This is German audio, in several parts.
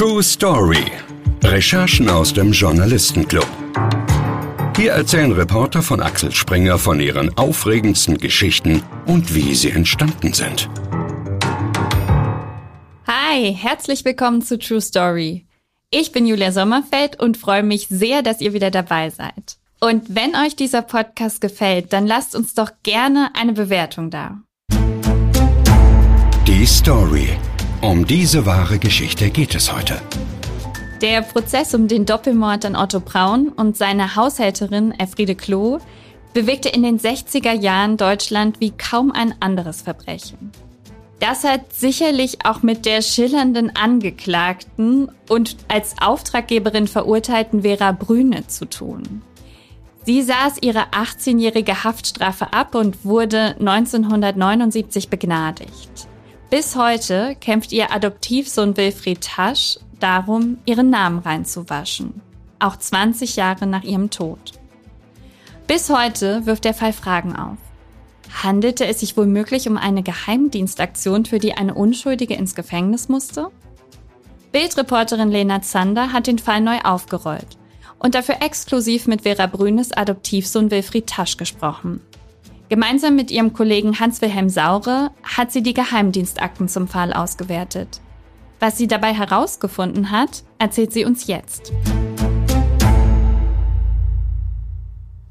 True Story. Recherchen aus dem Journalistenclub. Hier erzählen Reporter von Axel Springer von ihren aufregendsten Geschichten und wie sie entstanden sind. Hi, herzlich willkommen zu True Story. Ich bin Julia Sommerfeld und freue mich sehr, dass ihr wieder dabei seid. Und wenn euch dieser Podcast gefällt, dann lasst uns doch gerne eine Bewertung da. Die Story. Um diese wahre Geschichte geht es heute. Der Prozess um den Doppelmord an Otto Braun und seine Haushälterin Elfriede Klo bewegte in den 60er Jahren Deutschland wie kaum ein anderes Verbrechen. Das hat sicherlich auch mit der schillernden Angeklagten und als Auftraggeberin verurteilten Vera Brüne zu tun. Sie saß ihre 18-jährige Haftstrafe ab und wurde 1979 begnadigt. Bis heute kämpft ihr Adoptivsohn Wilfried Tasch darum, ihren Namen reinzuwaschen. Auch 20 Jahre nach ihrem Tod. Bis heute wirft der Fall Fragen auf. Handelte es sich womöglich um eine Geheimdienstaktion, für die eine Unschuldige ins Gefängnis musste? Bildreporterin Lena Zander hat den Fall neu aufgerollt und dafür exklusiv mit Vera Brünes Adoptivsohn Wilfried Tasch gesprochen. Gemeinsam mit ihrem Kollegen Hans-Wilhelm Saure hat sie die Geheimdienstakten zum Fall ausgewertet. Was sie dabei herausgefunden hat, erzählt sie uns jetzt.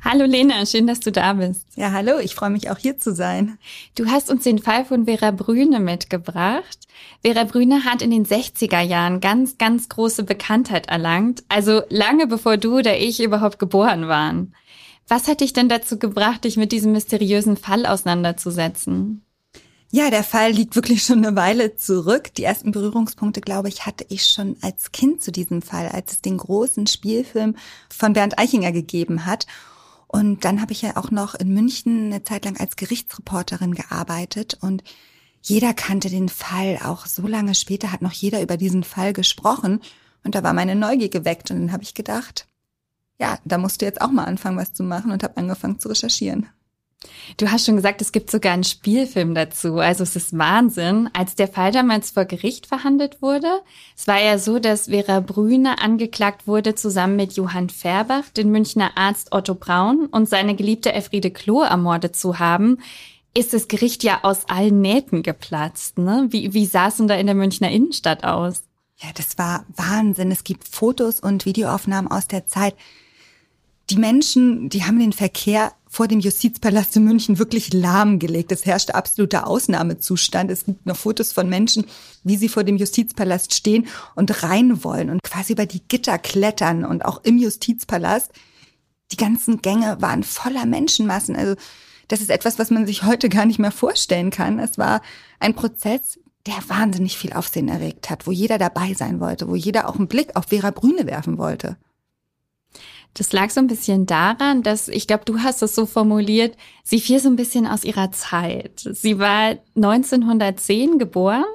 Hallo Lena, schön, dass du da bist. Ja, hallo, ich freue mich auch hier zu sein. Du hast uns den Fall von Vera Brüne mitgebracht. Vera Brüne hat in den 60er Jahren ganz, ganz große Bekanntheit erlangt, also lange bevor du oder ich überhaupt geboren waren. Was hat dich denn dazu gebracht, dich mit diesem mysteriösen Fall auseinanderzusetzen? Ja, der Fall liegt wirklich schon eine Weile zurück. Die ersten Berührungspunkte, glaube ich, hatte ich schon als Kind zu diesem Fall, als es den großen Spielfilm von Bernd Eichinger gegeben hat. Und dann habe ich ja auch noch in München eine Zeit lang als Gerichtsreporterin gearbeitet und jeder kannte den Fall. Auch so lange später hat noch jeder über diesen Fall gesprochen. Und da war meine Neugier geweckt und dann habe ich gedacht, ja, da musst du jetzt auch mal anfangen, was zu machen und habe angefangen zu recherchieren. Du hast schon gesagt, es gibt sogar einen Spielfilm dazu. Also es ist Wahnsinn. Als der Fall damals vor Gericht verhandelt wurde, es war ja so, dass Vera Brüne angeklagt wurde, zusammen mit Johann Färbach, den Münchner Arzt Otto Braun und seine geliebte Elfriede Klo ermordet zu haben, ist das Gericht ja aus allen Nähten geplatzt. Ne? Wie, wie sah es denn da in der Münchner Innenstadt aus? Ja, das war Wahnsinn. Es gibt Fotos und Videoaufnahmen aus der Zeit die Menschen, die haben den Verkehr vor dem Justizpalast in München wirklich lahmgelegt. Es herrschte absoluter Ausnahmezustand. Es gibt noch Fotos von Menschen, wie sie vor dem Justizpalast stehen und rein wollen und quasi über die Gitter klettern und auch im Justizpalast. Die ganzen Gänge waren voller Menschenmassen. Also das ist etwas, was man sich heute gar nicht mehr vorstellen kann. Es war ein Prozess, der wahnsinnig viel Aufsehen erregt hat, wo jeder dabei sein wollte, wo jeder auch einen Blick auf Vera Brüne werfen wollte. Das lag so ein bisschen daran, dass ich glaube, du hast es so formuliert, sie fiel so ein bisschen aus ihrer Zeit. Sie war 1910 geboren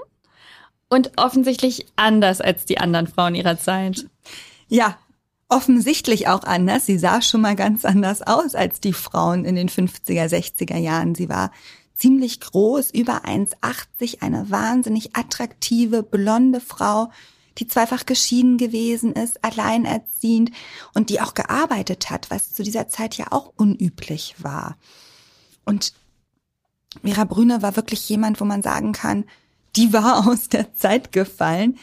und offensichtlich anders als die anderen Frauen ihrer Zeit. Ja, offensichtlich auch anders. Sie sah schon mal ganz anders aus als die Frauen in den 50er, 60er Jahren. Sie war ziemlich groß, über 1,80, eine wahnsinnig attraktive, blonde Frau die zweifach geschieden gewesen ist, alleinerziehend und die auch gearbeitet hat, was zu dieser Zeit ja auch unüblich war. Und Vera Brüne war wirklich jemand, wo man sagen kann, die war aus der Zeit gefallen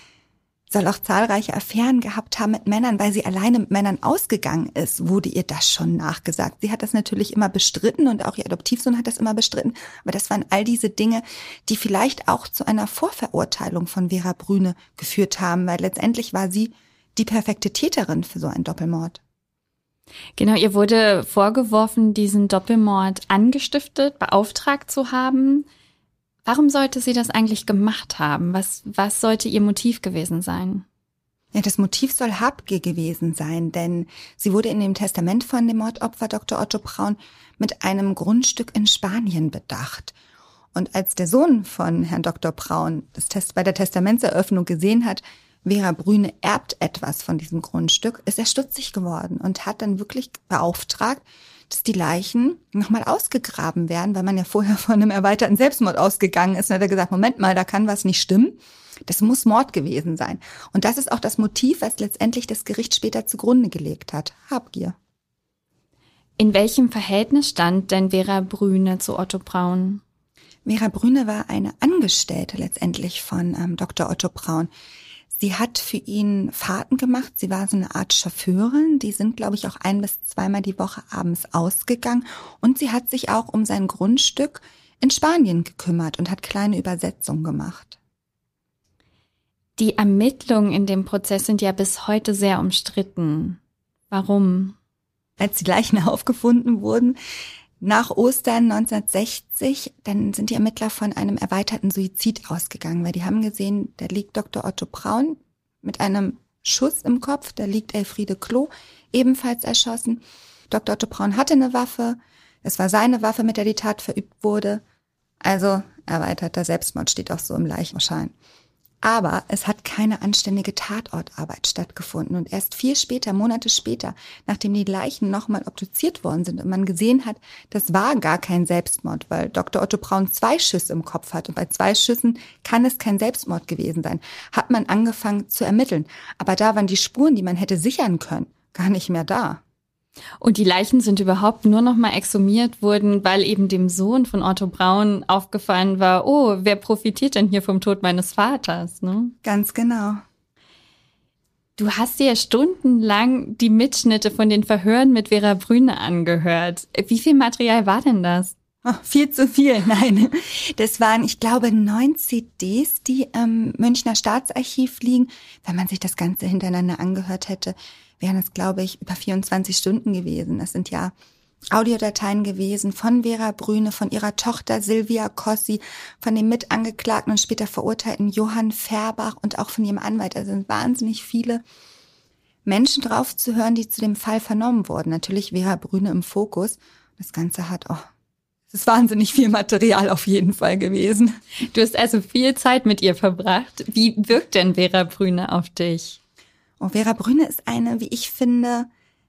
soll auch zahlreiche Affären gehabt haben mit Männern, weil sie alleine mit Männern ausgegangen ist, wurde ihr das schon nachgesagt. Sie hat das natürlich immer bestritten und auch ihr Adoptivsohn hat das immer bestritten. Aber das waren all diese Dinge, die vielleicht auch zu einer Vorverurteilung von Vera Brüne geführt haben, weil letztendlich war sie die perfekte Täterin für so einen Doppelmord. Genau, ihr wurde vorgeworfen, diesen Doppelmord angestiftet, beauftragt zu haben. Warum sollte sie das eigentlich gemacht haben? Was, was sollte ihr Motiv gewesen sein? Ja, das Motiv soll Habgier gewesen sein, denn sie wurde in dem Testament von dem Mordopfer Dr. Otto Braun mit einem Grundstück in Spanien bedacht. Und als der Sohn von Herrn Dr. Braun das Test bei der Testamentseröffnung gesehen hat, Vera Brüne erbt etwas von diesem Grundstück, ist er stutzig geworden und hat dann wirklich beauftragt, dass die Leichen nochmal ausgegraben werden, weil man ja vorher von einem erweiterten Selbstmord ausgegangen ist. Und hat er gesagt, Moment mal, da kann was nicht stimmen. Das muss Mord gewesen sein. Und das ist auch das Motiv, was letztendlich das Gericht später zugrunde gelegt hat. Habgier. In welchem Verhältnis stand denn Vera Brüne zu Otto Braun? Vera Brüne war eine Angestellte letztendlich von ähm, Dr. Otto Braun. Sie hat für ihn Fahrten gemacht. Sie war so eine Art Chauffeurin. Die sind, glaube ich, auch ein bis zweimal die Woche abends ausgegangen. Und sie hat sich auch um sein Grundstück in Spanien gekümmert und hat kleine Übersetzungen gemacht. Die Ermittlungen in dem Prozess sind ja bis heute sehr umstritten. Warum? Als die Leichen aufgefunden wurden, nach Ostern 1960, dann sind die Ermittler von einem erweiterten Suizid ausgegangen, weil die haben gesehen, da liegt Dr. Otto Braun mit einem Schuss im Kopf, da liegt Elfriede Klo, ebenfalls erschossen. Dr. Otto Braun hatte eine Waffe, es war seine Waffe, mit der die Tat verübt wurde. Also erweiterter Selbstmord steht auch so im Leichenschein. Aber es hat keine anständige Tatortarbeit stattgefunden. Und erst vier später, Monate später, nachdem die Leichen nochmal obduziert worden sind und man gesehen hat, das war gar kein Selbstmord, weil Dr. Otto Braun zwei Schüsse im Kopf hat. Und bei zwei Schüssen kann es kein Selbstmord gewesen sein. Hat man angefangen zu ermitteln. Aber da waren die Spuren, die man hätte sichern können, gar nicht mehr da. Und die Leichen sind überhaupt nur noch mal exhumiert worden, weil eben dem Sohn von Otto Braun aufgefallen war, oh, wer profitiert denn hier vom Tod meines Vaters? Ne? Ganz genau. Du hast dir stundenlang die Mitschnitte von den Verhören mit Vera Brüne angehört. Wie viel Material war denn das? Oh, viel zu viel, nein. Das waren, ich glaube, neun CDs, die im Münchner Staatsarchiv liegen. Wenn man sich das Ganze hintereinander angehört hätte, wären es, glaube ich, über 24 Stunden gewesen. Das sind ja Audiodateien gewesen von Vera Brüne, von ihrer Tochter Silvia Kossi, von dem Mitangeklagten und später verurteilten Johann Färbach und auch von ihrem Anwalt. Also sind wahnsinnig viele Menschen drauf zu hören, die zu dem Fall vernommen wurden. Natürlich Vera Brüne im Fokus. Das Ganze hat, oh, es ist wahnsinnig viel Material auf jeden Fall gewesen. Du hast also viel Zeit mit ihr verbracht. Wie wirkt denn Vera Brüne auf dich? Und Vera Brüne ist eine, wie ich finde,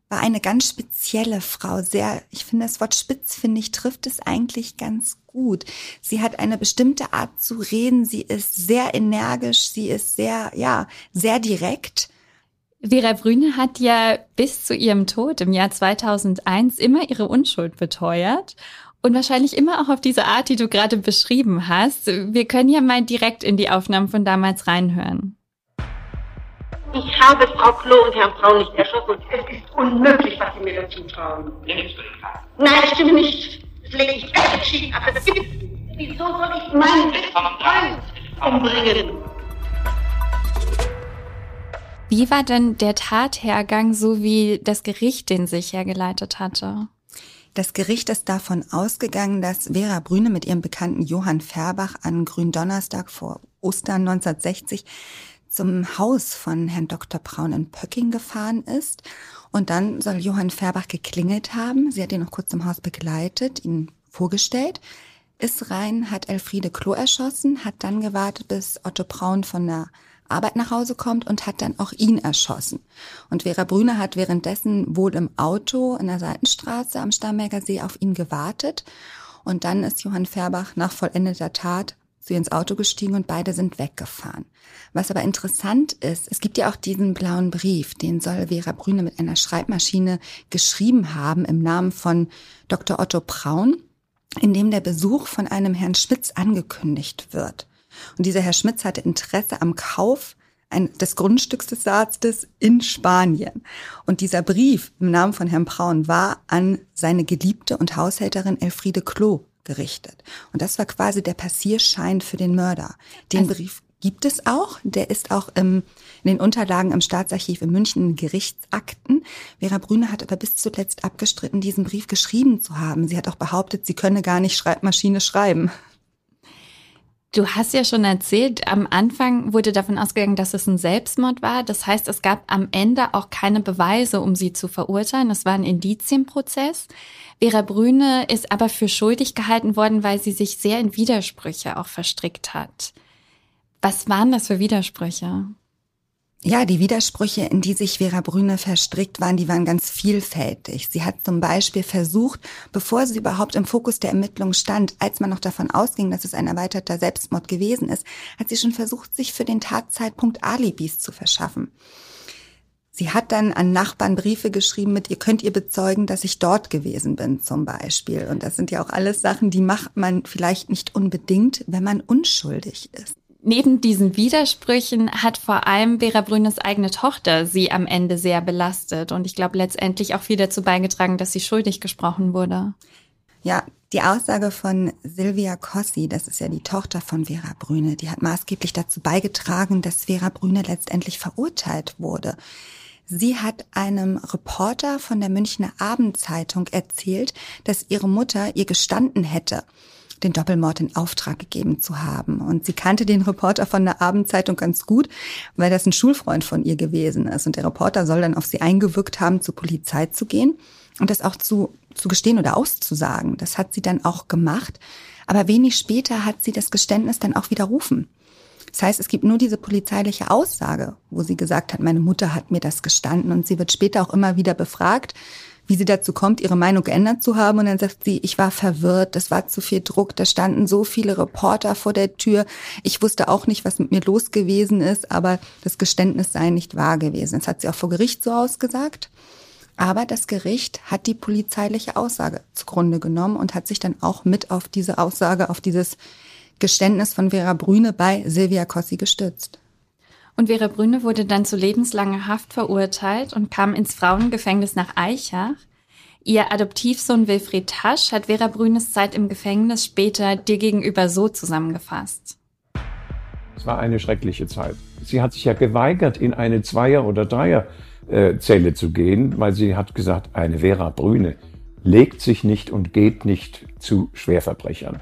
war eine ganz spezielle Frau. Sehr, ich finde das Wort spitz, finde ich, trifft es eigentlich ganz gut. Sie hat eine bestimmte Art zu reden. Sie ist sehr energisch. Sie ist sehr, ja, sehr direkt. Vera Brüne hat ja bis zu ihrem Tod im Jahr 2001 immer ihre Unschuld beteuert und wahrscheinlich immer auch auf diese Art, die du gerade beschrieben hast. Wir können ja mal direkt in die Aufnahmen von damals reinhören. Ich habe Frau Klo und Herrn Braun nicht erschossen. Es ist unmöglich, was Sie mir dazu trauen. Nein, das stimmt nicht. Das lege ich ganz entschieden ab. Das gibt Wieso soll ich meinen Freund umbringen? Wie war denn der Tathergang, so wie das Gericht den sich hergeleitet hatte? Das Gericht ist davon ausgegangen, dass Vera Brüne mit ihrem Bekannten Johann Färbach an Gründonnerstag vor Ostern 1960 zum Haus von Herrn Dr. Braun in Pöcking gefahren ist. Und dann soll Johann Färbach geklingelt haben. Sie hat ihn noch kurz zum Haus begleitet, ihn vorgestellt, ist rein, hat Elfriede Klo erschossen, hat dann gewartet, bis Otto Braun von der Arbeit nach Hause kommt und hat dann auch ihn erschossen. Und Vera Brüne hat währenddessen wohl im Auto in der Seitenstraße am Starnberger See auf ihn gewartet. Und dann ist Johann Färbach nach vollendeter Tat zu ihr ins Auto gestiegen und beide sind weggefahren. Was aber interessant ist, es gibt ja auch diesen blauen Brief, den soll Vera Brüne mit einer Schreibmaschine geschrieben haben im Namen von Dr. Otto Braun, in dem der Besuch von einem Herrn Schmitz angekündigt wird. Und dieser Herr Schmitz hatte Interesse am Kauf des Grundstücks des Arztes in Spanien. Und dieser Brief im Namen von Herrn Braun war an seine Geliebte und Haushälterin Elfriede Klo gerichtet. Und das war quasi der Passierschein für den Mörder. Den also, Brief gibt es auch. Der ist auch im, in den Unterlagen im Staatsarchiv in München in Gerichtsakten. Vera Brüne hat aber bis zuletzt abgestritten, diesen Brief geschrieben zu haben. Sie hat auch behauptet, sie könne gar nicht Schreibmaschine schreiben. Du hast ja schon erzählt, am Anfang wurde davon ausgegangen, dass es ein Selbstmord war. Das heißt, es gab am Ende auch keine Beweise, um sie zu verurteilen. Es war ein Indizienprozess. Vera Brüne ist aber für schuldig gehalten worden, weil sie sich sehr in Widersprüche auch verstrickt hat. Was waren das für Widersprüche? Ja, die Widersprüche, in die sich Vera Brüne verstrickt waren, die waren ganz vielfältig. Sie hat zum Beispiel versucht, bevor sie überhaupt im Fokus der Ermittlung stand, als man noch davon ausging, dass es ein erweiterter Selbstmord gewesen ist, hat sie schon versucht, sich für den Tatzeitpunkt Alibis zu verschaffen. Sie hat dann an Nachbarn Briefe geschrieben mit, ihr könnt ihr bezeugen, dass ich dort gewesen bin zum Beispiel. Und das sind ja auch alles Sachen, die macht man vielleicht nicht unbedingt, wenn man unschuldig ist. Neben diesen Widersprüchen hat vor allem Vera Brünes eigene Tochter sie am Ende sehr belastet und ich glaube letztendlich auch viel dazu beigetragen, dass sie schuldig gesprochen wurde. Ja, die Aussage von Silvia Cossi, das ist ja die Tochter von Vera Brüne, die hat maßgeblich dazu beigetragen, dass Vera Brüne letztendlich verurteilt wurde. Sie hat einem Reporter von der Münchner Abendzeitung erzählt, dass ihre Mutter ihr gestanden hätte, den Doppelmord in Auftrag gegeben zu haben. Und sie kannte den Reporter von der Abendzeitung ganz gut, weil das ein Schulfreund von ihr gewesen ist. Und der Reporter soll dann auf sie eingewirkt haben, zur Polizei zu gehen und das auch zu, zu gestehen oder auszusagen. Das hat sie dann auch gemacht. Aber wenig später hat sie das Geständnis dann auch widerrufen. Das heißt, es gibt nur diese polizeiliche Aussage, wo sie gesagt hat, meine Mutter hat mir das gestanden und sie wird später auch immer wieder befragt, wie sie dazu kommt, ihre Meinung geändert zu haben. Und dann sagt sie, ich war verwirrt, das war zu viel Druck, da standen so viele Reporter vor der Tür. Ich wusste auch nicht, was mit mir los gewesen ist, aber das Geständnis sei nicht wahr gewesen. Das hat sie auch vor Gericht so ausgesagt. Aber das Gericht hat die polizeiliche Aussage zugrunde genommen und hat sich dann auch mit auf diese Aussage, auf dieses Geständnis von Vera Brüne bei Silvia Cossi gestützt. Und Vera Brüne wurde dann zu lebenslanger Haft verurteilt und kam ins Frauengefängnis nach Eichach. Ihr Adoptivsohn Wilfried Tasch hat Vera Brünes Zeit im Gefängnis später dir gegenüber so zusammengefasst. Es war eine schreckliche Zeit. Sie hat sich ja geweigert, in eine Zweier- oder Dreierzelle zu gehen, weil sie hat gesagt, eine Vera Brüne legt sich nicht und geht nicht zu Schwerverbrechern.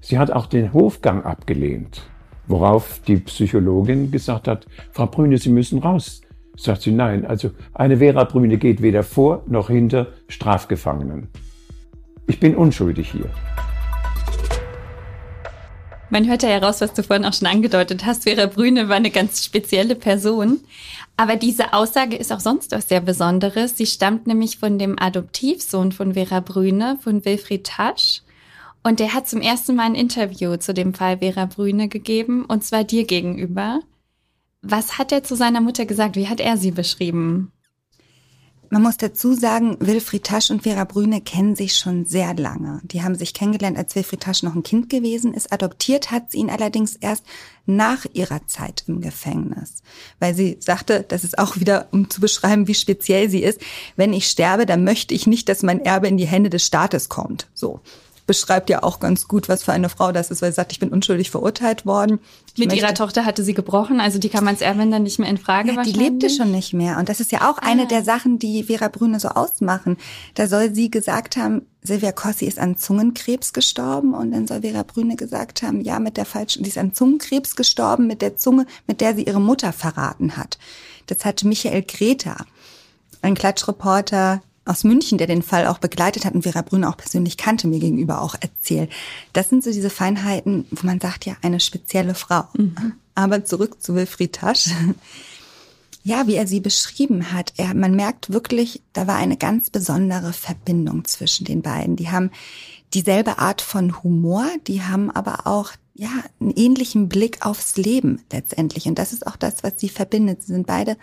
Sie hat auch den Hofgang abgelehnt. Worauf die Psychologin gesagt hat, Frau Brüne, Sie müssen raus. Sagt sie, nein, also eine Vera Brüne geht weder vor noch hinter Strafgefangenen. Ich bin unschuldig hier. Man hört ja heraus, was du vorhin auch schon angedeutet hast. Vera Brüne war eine ganz spezielle Person. Aber diese Aussage ist auch sonst was sehr Besonderes. Sie stammt nämlich von dem Adoptivsohn von Vera Brüne, von Wilfried Tasch. Und der hat zum ersten Mal ein Interview zu dem Fall Vera Brüne gegeben, und zwar dir gegenüber. Was hat er zu seiner Mutter gesagt? Wie hat er sie beschrieben? Man muss dazu sagen, Wilfried Tasch und Vera Brüne kennen sich schon sehr lange. Die haben sich kennengelernt, als Wilfried Tasch noch ein Kind gewesen ist. Adoptiert hat sie ihn allerdings erst nach ihrer Zeit im Gefängnis. Weil sie sagte, das ist auch wieder, um zu beschreiben, wie speziell sie ist, wenn ich sterbe, dann möchte ich nicht, dass mein Erbe in die Hände des Staates kommt. So beschreibt ja auch ganz gut, was für eine Frau das ist, weil sie sagt, ich bin unschuldig verurteilt worden. Ich Mit ihrer Tochter hatte sie gebrochen, also die kann man als Erbin dann nicht mehr in Frage ja, Die lebte schon nicht mehr. Und das ist ja auch ah. eine der Sachen, die Vera Brüne so ausmachen. Da soll sie gesagt haben, Silvia Cossi ist an Zungenkrebs gestorben und dann soll Vera Brüne gesagt haben, ja, mit der falschen, sie ist an Zungenkrebs gestorben, mit der Zunge, mit der sie ihre Mutter verraten hat. Das hat Michael Greta, ein Klatschreporter, aus München, der den Fall auch begleitet hat und Vera Brüne auch persönlich kannte, mir gegenüber auch erzählt. Das sind so diese Feinheiten, wo man sagt, ja, eine spezielle Frau. Mhm. Aber zurück zu Wilfried Tasch. Ja, wie er sie beschrieben hat, er, man merkt wirklich, da war eine ganz besondere Verbindung zwischen den beiden. Die haben dieselbe Art von Humor, die haben aber auch ja einen ähnlichen Blick aufs Leben letztendlich. Und das ist auch das, was sie verbindet. Sie sind beide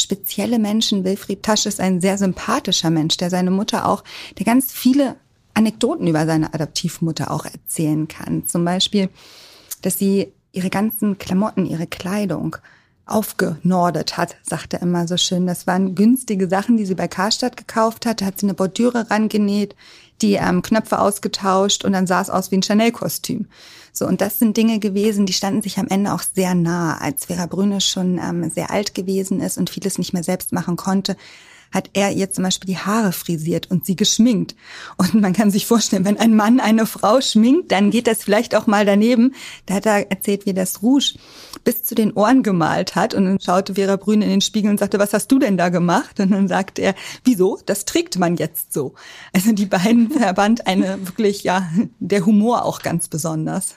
spezielle Menschen. Wilfried Tasch ist ein sehr sympathischer Mensch, der seine Mutter auch, der ganz viele Anekdoten über seine Adoptivmutter auch erzählen kann. Zum Beispiel, dass sie ihre ganzen Klamotten, ihre Kleidung aufgenordet hat, sagt er immer so schön. Das waren günstige Sachen, die sie bei Karstadt gekauft hat. Da hat sie eine Bordüre rangenäht, die ähm, Knöpfe ausgetauscht und dann sah es aus wie ein Chanel-Kostüm. So, und das sind Dinge gewesen, die standen sich am Ende auch sehr nah. Als Vera Brüne schon ähm, sehr alt gewesen ist und vieles nicht mehr selbst machen konnte, hat er ihr zum Beispiel die Haare frisiert und sie geschminkt. Und man kann sich vorstellen, wenn ein Mann eine Frau schminkt, dann geht das vielleicht auch mal daneben. Da hat er erzählt, wie das Rouge bis zu den Ohren gemalt hat. Und dann schaute Vera Brüne in den Spiegel und sagte, was hast du denn da gemacht? Und dann sagte er, wieso? Das trägt man jetzt so. Also die beiden verband eine wirklich, ja, der Humor auch ganz besonders.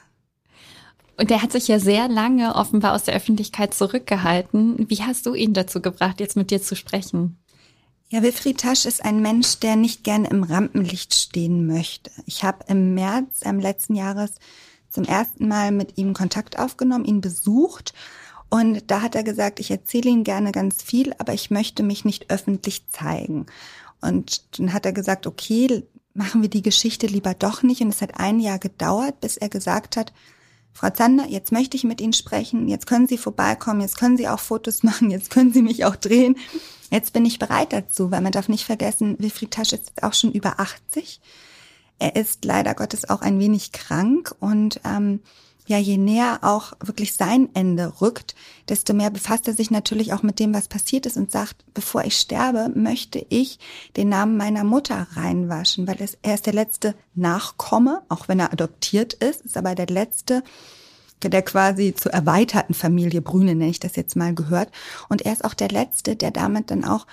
Und er hat sich ja sehr lange offenbar aus der Öffentlichkeit zurückgehalten. Wie hast du ihn dazu gebracht, jetzt mit dir zu sprechen? Ja, Wilfried Tasch ist ein Mensch, der nicht gerne im Rampenlicht stehen möchte. Ich habe im März im letzten Jahres zum ersten Mal mit ihm Kontakt aufgenommen, ihn besucht und da hat er gesagt, ich erzähle Ihnen gerne ganz viel, aber ich möchte mich nicht öffentlich zeigen. Und dann hat er gesagt, okay, machen wir die Geschichte lieber doch nicht. Und es hat ein Jahr gedauert, bis er gesagt hat, Frau Zander, jetzt möchte ich mit Ihnen sprechen, jetzt können Sie vorbeikommen, jetzt können Sie auch Fotos machen, jetzt können Sie mich auch drehen. Jetzt bin ich bereit dazu, weil man darf nicht vergessen, Wilfried Tasch ist auch schon über 80. Er ist leider Gottes auch ein wenig krank und ähm, ja, je näher auch wirklich sein Ende rückt, desto mehr befasst er sich natürlich auch mit dem, was passiert ist und sagt, bevor ich sterbe, möchte ich den Namen meiner Mutter reinwaschen, weil es, er ist der letzte Nachkomme, auch wenn er adoptiert ist, ist aber der letzte, der quasi zur erweiterten Familie Brüne, nenne ich das jetzt mal, gehört. Und er ist auch der letzte, der damit dann auch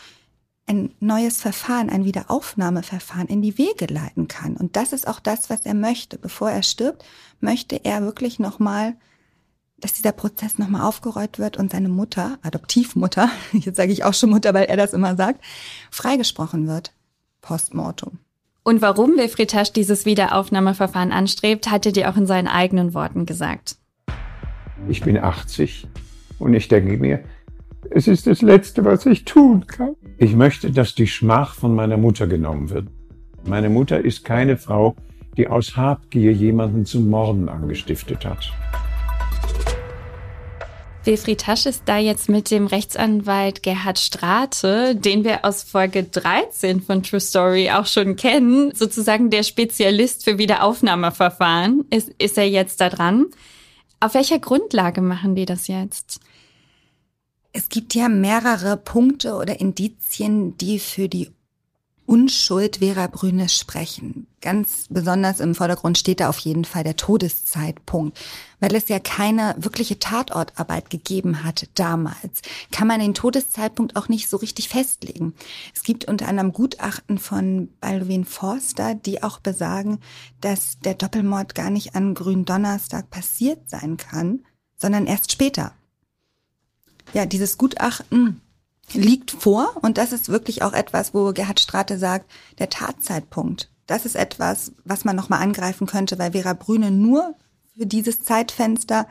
ein neues Verfahren, ein Wiederaufnahmeverfahren in die Wege leiten kann. Und das ist auch das, was er möchte. Bevor er stirbt, möchte er wirklich nochmal, dass dieser Prozess nochmal aufgerollt wird und seine Mutter, Adoptivmutter, jetzt sage ich auch schon Mutter, weil er das immer sagt, freigesprochen wird. Postmortem. Und warum Wilfried Tasch dieses Wiederaufnahmeverfahren anstrebt, hat er dir auch in seinen eigenen Worten gesagt. Ich bin 80 und ich denke mir, es ist das Letzte, was ich tun kann. Ich möchte, dass die Schmach von meiner Mutter genommen wird. Meine Mutter ist keine Frau, die aus Habgier jemanden zum Morden angestiftet hat. Wilfried Tasch ist da jetzt mit dem Rechtsanwalt Gerhard Strate, den wir aus Folge 13 von True Story auch schon kennen, sozusagen der Spezialist für Wiederaufnahmeverfahren, ist, ist er jetzt da dran. Auf welcher Grundlage machen die das jetzt? Es gibt ja mehrere Punkte oder Indizien, die für die Unschuld Vera Brüne sprechen. Ganz besonders im Vordergrund steht da auf jeden Fall der Todeszeitpunkt. Weil es ja keine wirkliche Tatortarbeit gegeben hat damals, kann man den Todeszeitpunkt auch nicht so richtig festlegen. Es gibt unter anderem Gutachten von Baldwin Forster, die auch besagen, dass der Doppelmord gar nicht an Gründonnerstag passiert sein kann, sondern erst später ja, dieses Gutachten liegt vor und das ist wirklich auch etwas, wo Gerhard Strate sagt, der Tatzeitpunkt. Das ist etwas, was man nochmal angreifen könnte, weil Vera Brüne nur für dieses Zeitfenster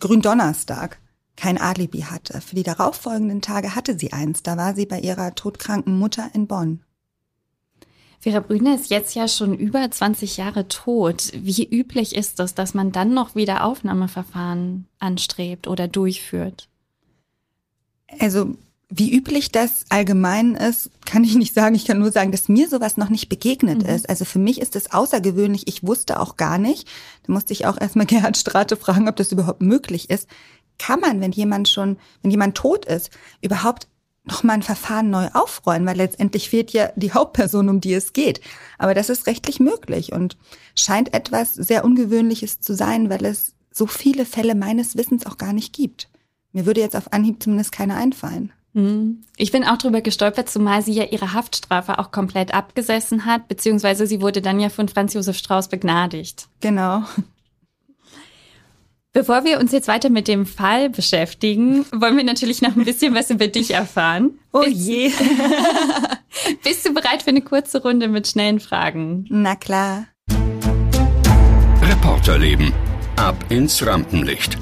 Gründonnerstag kein Alibi hatte. Für die darauffolgenden Tage hatte sie eins. Da war sie bei ihrer todkranken Mutter in Bonn. Vera Brüne ist jetzt ja schon über 20 Jahre tot. Wie üblich ist es, dass man dann noch wieder Aufnahmeverfahren anstrebt oder durchführt? Also wie üblich das allgemein ist, kann ich nicht sagen. Ich kann nur sagen, dass mir sowas noch nicht begegnet mhm. ist. Also für mich ist es außergewöhnlich. Ich wusste auch gar nicht. Da musste ich auch erstmal Gerhard Strate fragen, ob das überhaupt möglich ist. Kann man, wenn jemand schon, wenn jemand tot ist, überhaupt nochmal ein Verfahren neu aufrollen, weil letztendlich fehlt ja die Hauptperson, um die es geht. Aber das ist rechtlich möglich und scheint etwas sehr Ungewöhnliches zu sein, weil es so viele Fälle meines Wissens auch gar nicht gibt. Mir würde jetzt auf Anhieb zumindest keiner einfallen. Mhm. Ich bin auch drüber gestolpert, zumal sie ja ihre Haftstrafe auch komplett abgesessen hat, beziehungsweise sie wurde dann ja von Franz Josef Strauß begnadigt. Genau. Bevor wir uns jetzt weiter mit dem Fall beschäftigen, wollen wir natürlich noch ein bisschen was über dich erfahren. Oh bist, je. bist du bereit für eine kurze Runde mit schnellen Fragen? Na klar. Reporterleben. Ab ins Rampenlicht.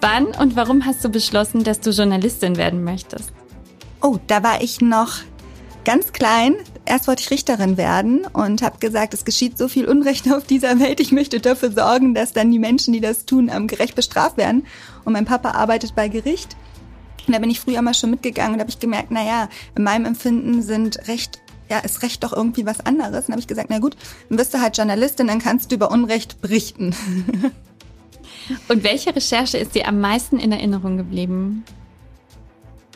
Wann und warum hast du beschlossen, dass du Journalistin werden möchtest? Oh, da war ich noch ganz klein. Erst wollte ich Richterin werden und habe gesagt, es geschieht so viel Unrecht auf dieser Welt. Ich möchte dafür sorgen, dass dann die Menschen, die das tun, gerecht bestraft werden. Und mein Papa arbeitet bei Gericht. Und da bin ich früher mal schon mitgegangen und habe ich gemerkt, na ja, in meinem Empfinden sind Recht ja, ist Recht doch irgendwie was anderes. Und habe ich gesagt, na gut, dann bist du halt Journalistin, dann kannst du über Unrecht berichten. Und welche Recherche ist dir am meisten in Erinnerung geblieben?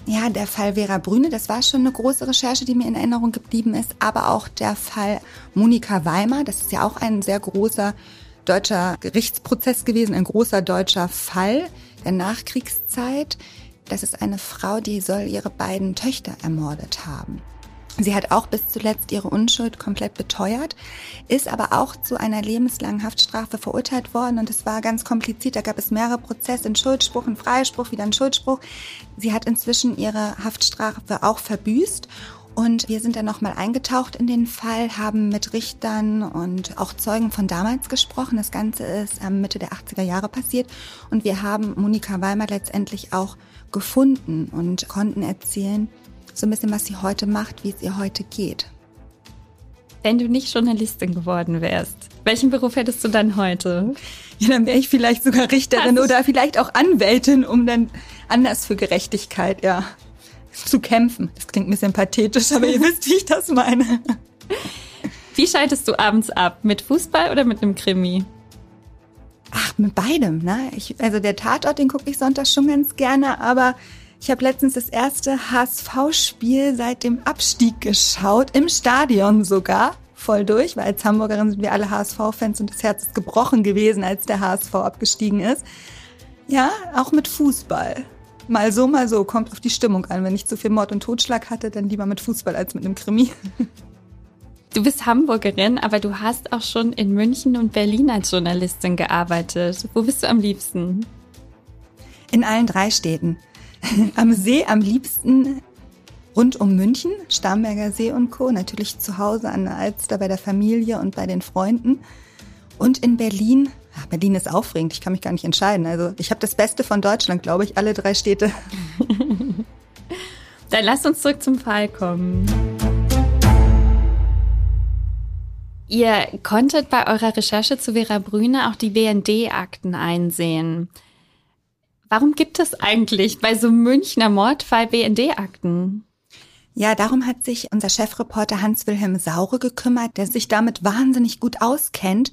Ja, der Fall Vera Brüne, das war schon eine große Recherche, die mir in Erinnerung geblieben ist. Aber auch der Fall Monika Weimer, das ist ja auch ein sehr großer deutscher Gerichtsprozess gewesen, ein großer deutscher Fall der Nachkriegszeit. Das ist eine Frau, die soll ihre beiden Töchter ermordet haben. Sie hat auch bis zuletzt ihre Unschuld komplett beteuert, ist aber auch zu einer lebenslangen Haftstrafe verurteilt worden und es war ganz kompliziert. Da gab es mehrere Prozesse, einen Schuldspruch, einen Freispruch, wieder einen Schuldspruch. Sie hat inzwischen ihre Haftstrafe auch verbüßt und wir sind dann nochmal eingetaucht in den Fall, haben mit Richtern und auch Zeugen von damals gesprochen. Das Ganze ist Mitte der 80er Jahre passiert und wir haben Monika Weimar letztendlich auch gefunden und konnten erzählen, so ein bisschen, was sie heute macht, wie es ihr heute geht. Wenn du nicht Journalistin geworden wärst, welchen Beruf hättest du dann heute? Ja, dann wäre ich vielleicht sogar Richterin oder vielleicht auch Anwältin, um dann anders für Gerechtigkeit, ja, zu kämpfen. Das klingt ein bisschen pathetisch, aber ihr wisst, wie ich das meine. Wie schaltest du abends ab? Mit Fußball oder mit einem Krimi? Ach, mit beidem, ne? Ich, also der Tatort, den gucke ich sonntags schon ganz gerne, aber ich habe letztens das erste HSV-Spiel seit dem Abstieg geschaut, im Stadion sogar, voll durch, weil als Hamburgerin sind wir alle HSV-Fans und das Herz ist gebrochen gewesen, als der HSV abgestiegen ist. Ja, auch mit Fußball. Mal so, mal so, kommt auf die Stimmung an. Wenn ich zu viel Mord und Totschlag hatte, dann lieber mit Fußball als mit einem Krimi. Du bist Hamburgerin, aber du hast auch schon in München und Berlin als Journalistin gearbeitet. Wo bist du am liebsten? In allen drei Städten. am See am liebsten rund um München, Starnberger See und Co. Natürlich zu Hause an der Alster bei der Familie und bei den Freunden. Und in Berlin, Berlin ist aufregend, ich kann mich gar nicht entscheiden. Also ich habe das Beste von Deutschland, glaube ich, alle drei Städte. Dann lasst uns zurück zum Fall kommen. Ihr konntet bei eurer Recherche zu Vera Brüne auch die BND-Akten einsehen. Warum gibt es eigentlich bei so einem Münchner Mordfall BND-Akten? Ja, darum hat sich unser Chefreporter Hans-Wilhelm Saure gekümmert, der sich damit wahnsinnig gut auskennt.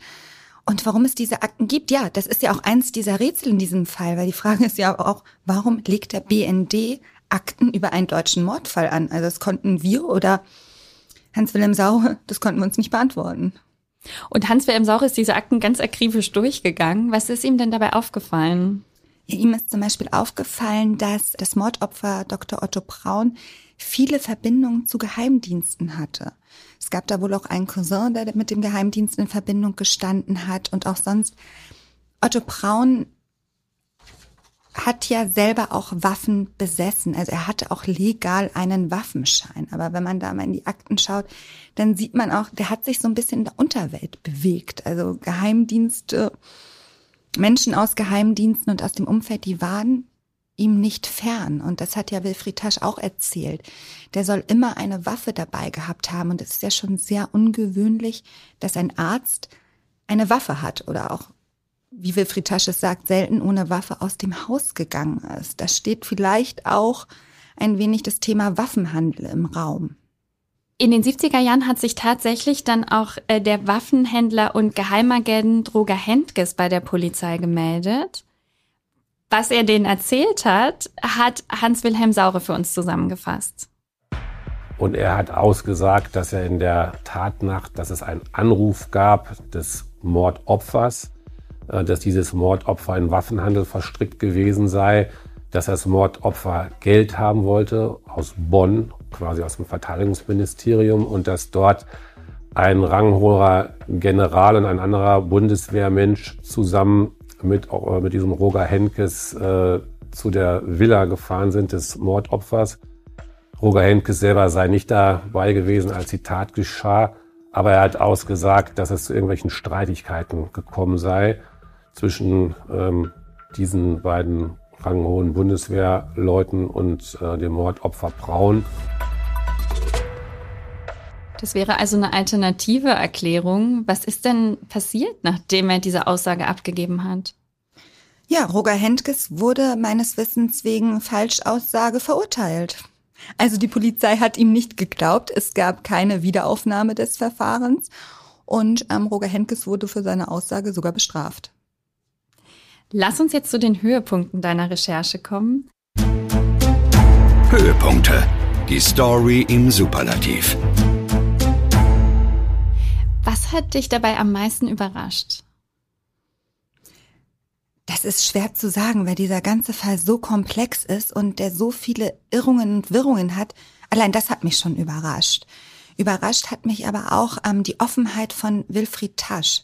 Und warum es diese Akten gibt, ja, das ist ja auch eins dieser Rätsel in diesem Fall, weil die Frage ist ja auch, warum legt der BND Akten über einen deutschen Mordfall an? Also das konnten wir oder Hans-Wilhelm Saure, das konnten wir uns nicht beantworten. Und Hans-Wilhelm Saure ist diese Akten ganz akribisch durchgegangen. Was ist ihm denn dabei aufgefallen? Ihm ist zum Beispiel aufgefallen, dass das Mordopfer Dr. Otto Braun viele Verbindungen zu Geheimdiensten hatte. Es gab da wohl auch einen Cousin, der mit dem Geheimdienst in Verbindung gestanden hat und auch sonst. Otto Braun hat ja selber auch Waffen besessen. Also er hatte auch legal einen Waffenschein. Aber wenn man da mal in die Akten schaut, dann sieht man auch, der hat sich so ein bisschen in der Unterwelt bewegt. Also Geheimdienste Menschen aus Geheimdiensten und aus dem Umfeld, die waren ihm nicht fern. Und das hat ja Wilfried Tasch auch erzählt. Der soll immer eine Waffe dabei gehabt haben. Und es ist ja schon sehr ungewöhnlich, dass ein Arzt eine Waffe hat oder auch, wie Wilfried Tasch es sagt, selten ohne Waffe aus dem Haus gegangen ist. Da steht vielleicht auch ein wenig das Thema Waffenhandel im Raum. In den 70er Jahren hat sich tatsächlich dann auch äh, der Waffenhändler und Geheimagent Roger Hentges bei der Polizei gemeldet. Was er denen erzählt hat, hat Hans-Wilhelm Saure für uns zusammengefasst. Und er hat ausgesagt, dass er in der Tatnacht, dass es einen Anruf gab des Mordopfers, äh, dass dieses Mordopfer in Waffenhandel verstrickt gewesen sei, dass das Mordopfer Geld haben wollte aus Bonn quasi aus dem Verteidigungsministerium und dass dort ein ranghoher General und ein anderer Bundeswehrmensch zusammen mit, äh, mit diesem Roger Henkes äh, zu der Villa gefahren sind des Mordopfers. Roger Henkes selber sei nicht dabei gewesen, als die Tat geschah, aber er hat ausgesagt, dass es zu irgendwelchen Streitigkeiten gekommen sei zwischen ähm, diesen beiden ranghohen Bundeswehrleuten und äh, dem Mordopfer Braun. Das wäre also eine alternative Erklärung. Was ist denn passiert, nachdem er diese Aussage abgegeben hat? Ja, Roger Hentges wurde meines Wissens wegen Falschaussage verurteilt. Also die Polizei hat ihm nicht geglaubt, es gab keine Wiederaufnahme des Verfahrens und ähm, Roger Hentges wurde für seine Aussage sogar bestraft. Lass uns jetzt zu den Höhepunkten deiner Recherche kommen. Höhepunkte. Die Story im Superlativ. Was hat dich dabei am meisten überrascht? Das ist schwer zu sagen, weil dieser ganze Fall so komplex ist und der so viele Irrungen und Wirrungen hat. Allein das hat mich schon überrascht. Überrascht hat mich aber auch ähm, die Offenheit von Wilfried Tasch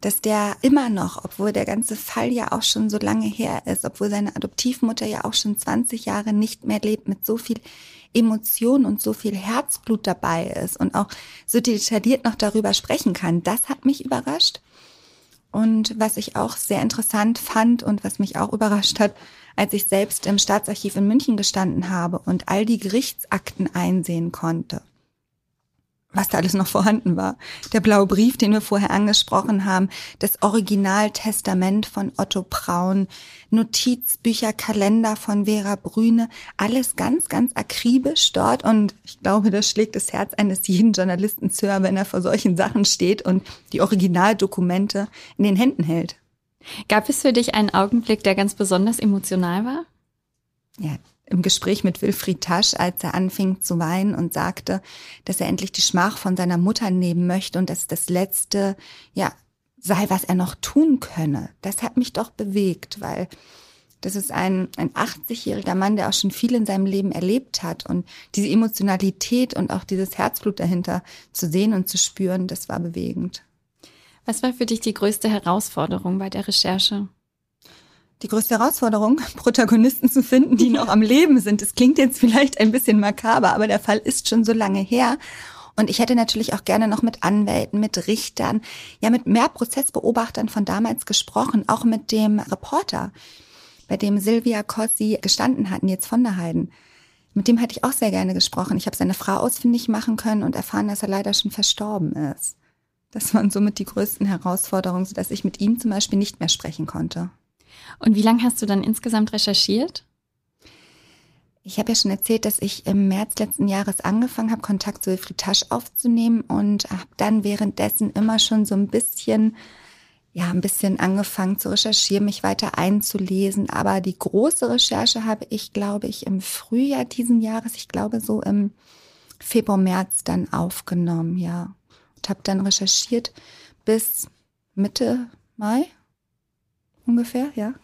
dass der immer noch, obwohl der ganze Fall ja auch schon so lange her ist, obwohl seine Adoptivmutter ja auch schon 20 Jahre nicht mehr lebt, mit so viel Emotion und so viel Herzblut dabei ist und auch so detailliert noch darüber sprechen kann, das hat mich überrascht. Und was ich auch sehr interessant fand und was mich auch überrascht hat, als ich selbst im Staatsarchiv in München gestanden habe und all die Gerichtsakten einsehen konnte was da alles noch vorhanden war. Der blaue Brief, den wir vorher angesprochen haben, das Originaltestament von Otto Braun, Notizbücher, Kalender von Vera Brüne, alles ganz, ganz akribisch dort und ich glaube, das schlägt das Herz eines jeden Journalisten zu, wenn er vor solchen Sachen steht und die Originaldokumente in den Händen hält. Gab es für dich einen Augenblick, der ganz besonders emotional war? Ja, im Gespräch mit Wilfried Tasch, als er anfing zu weinen und sagte, dass er endlich die Schmach von seiner Mutter nehmen möchte und dass das Letzte, ja, sei, was er noch tun könne. Das hat mich doch bewegt, weil das ist ein, ein 80-jähriger Mann, der auch schon viel in seinem Leben erlebt hat. Und diese Emotionalität und auch dieses Herzblut dahinter zu sehen und zu spüren, das war bewegend. Was war für dich die größte Herausforderung bei der Recherche? Die größte Herausforderung, Protagonisten zu finden, die noch am Leben sind. Das klingt jetzt vielleicht ein bisschen makaber, aber der Fall ist schon so lange her. Und ich hätte natürlich auch gerne noch mit Anwälten, mit Richtern, ja mit mehr Prozessbeobachtern von damals gesprochen, auch mit dem Reporter, bei dem Silvia Cossi gestanden hat, jetzt von der Heiden. Mit dem hätte ich auch sehr gerne gesprochen. Ich habe seine Frau ausfindig machen können und erfahren, dass er leider schon verstorben ist. Das waren somit die größten Herausforderungen, sodass ich mit ihm zum Beispiel nicht mehr sprechen konnte. Und wie lange hast du dann insgesamt recherchiert? Ich habe ja schon erzählt, dass ich im März letzten Jahres angefangen habe, Kontakt zu Wilfried Tasch aufzunehmen und habe dann währenddessen immer schon so ein bisschen, ja, ein bisschen angefangen zu recherchieren, mich weiter einzulesen. Aber die große Recherche habe ich, glaube ich, im Frühjahr diesen Jahres, ich glaube so im Februar, März dann aufgenommen, ja. Und habe dann recherchiert bis Mitte Mai ungefähr, ja.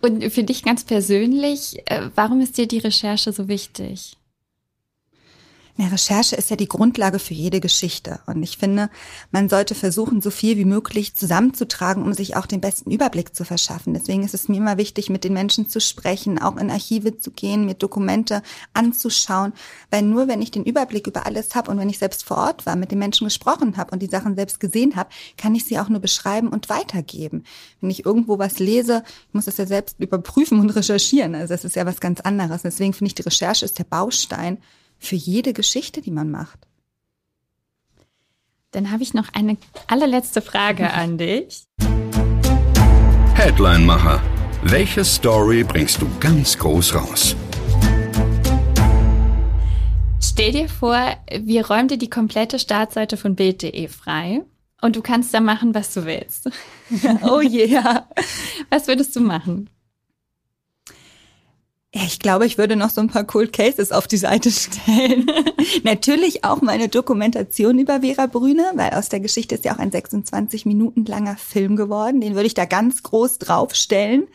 Und für dich ganz persönlich, äh, warum ist dir die Recherche so wichtig? Eine Recherche ist ja die Grundlage für jede Geschichte. Und ich finde, man sollte versuchen, so viel wie möglich zusammenzutragen, um sich auch den besten Überblick zu verschaffen. Deswegen ist es mir immer wichtig, mit den Menschen zu sprechen, auch in Archive zu gehen, mir Dokumente anzuschauen. Weil nur wenn ich den Überblick über alles habe und wenn ich selbst vor Ort war, mit den Menschen gesprochen habe und die Sachen selbst gesehen habe, kann ich sie auch nur beschreiben und weitergeben. Wenn ich irgendwo was lese, ich muss das ja selbst überprüfen und recherchieren. Also das ist ja was ganz anderes. Deswegen finde ich, die Recherche ist der Baustein für jede Geschichte, die man macht. Dann habe ich noch eine allerletzte Frage an dich. Headline-Macher. Welche Story bringst du ganz groß raus? Stell dir vor, wir räumen dir die komplette Startseite von Bild.de frei und du kannst da machen, was du willst. oh yeah. Was würdest du machen? Ich glaube, ich würde noch so ein paar Cold Cases auf die Seite stellen. Natürlich auch meine Dokumentation über Vera Brüne, weil aus der Geschichte ist ja auch ein 26 Minuten langer Film geworden. Den würde ich da ganz groß draufstellen.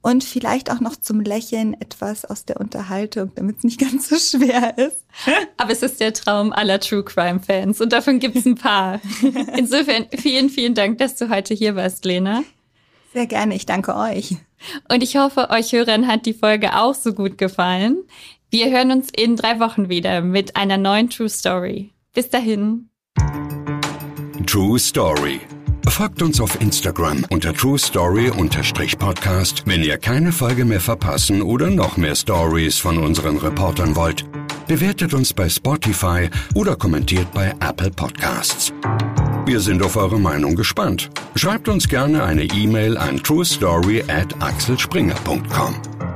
Und vielleicht auch noch zum Lächeln etwas aus der Unterhaltung, damit es nicht ganz so schwer ist. Aber es ist der Traum aller True Crime Fans und davon gibt es ein paar. Insofern vielen, vielen Dank, dass du heute hier warst, Lena. Sehr gerne, ich danke euch. Und ich hoffe, euch Hörern hat die Folge auch so gut gefallen. Wir hören uns in drei Wochen wieder mit einer neuen True Story. Bis dahin. True Story. Folgt uns auf Instagram unter True Story-Podcast, wenn ihr keine Folge mehr verpassen oder noch mehr Stories von unseren Reportern wollt. Bewertet uns bei Spotify oder kommentiert bei Apple Podcasts. Wir sind auf eure Meinung gespannt. Schreibt uns gerne eine E-Mail an truestory at axelspringer.com.